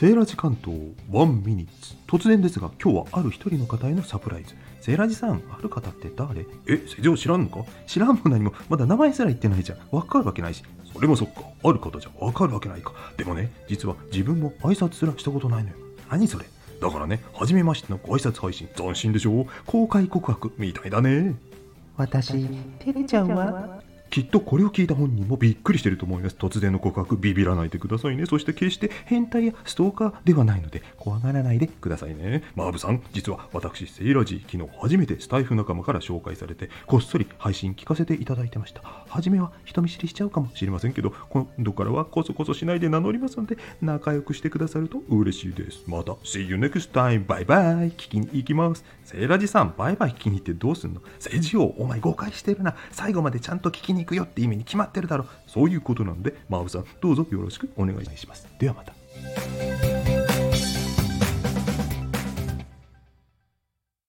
セーラジ関東1ミニッツ。突然ですが今日はある一人の方へのサプライズ。セーラジさんある方って誰？え世情知らんのか？知らんも何もまだ名前すら言ってないじゃん。わかるわけないし。それもそっか。ある方じゃわかるわけないか。でもね実は自分も挨拶すらしたことないのよ。何それ？だからね初めましてのご挨拶配信斬新でしょ？公開告白みたいだね。私、てるちゃんはきっとこれを聞いた本人もびっくりしてると思います。突然の告白、ビビらないでくださいね。そして決して変態やストーカーではないので、怖がらないでくださいね。マーブさん、実は私、セイラジー、昨日初めてスタイフ仲間から紹介されて、こっそり配信聞かせていただいてました。初めは人見知りしちゃうかもしれませんけど、今度からはこそこそしないで名乗りますので、仲良くしてくださると嬉しいです。また、See you next time! バイバイ聞きに行きます。セイラジさん、バイバイ聞きに行ってどうすんの？政治をお前誤解してるな。最後までちゃんと聞きに行くよって意味に決まってるだろ。そういうことなんで、マーブさん、どうぞよろしくお願いします。ではまた。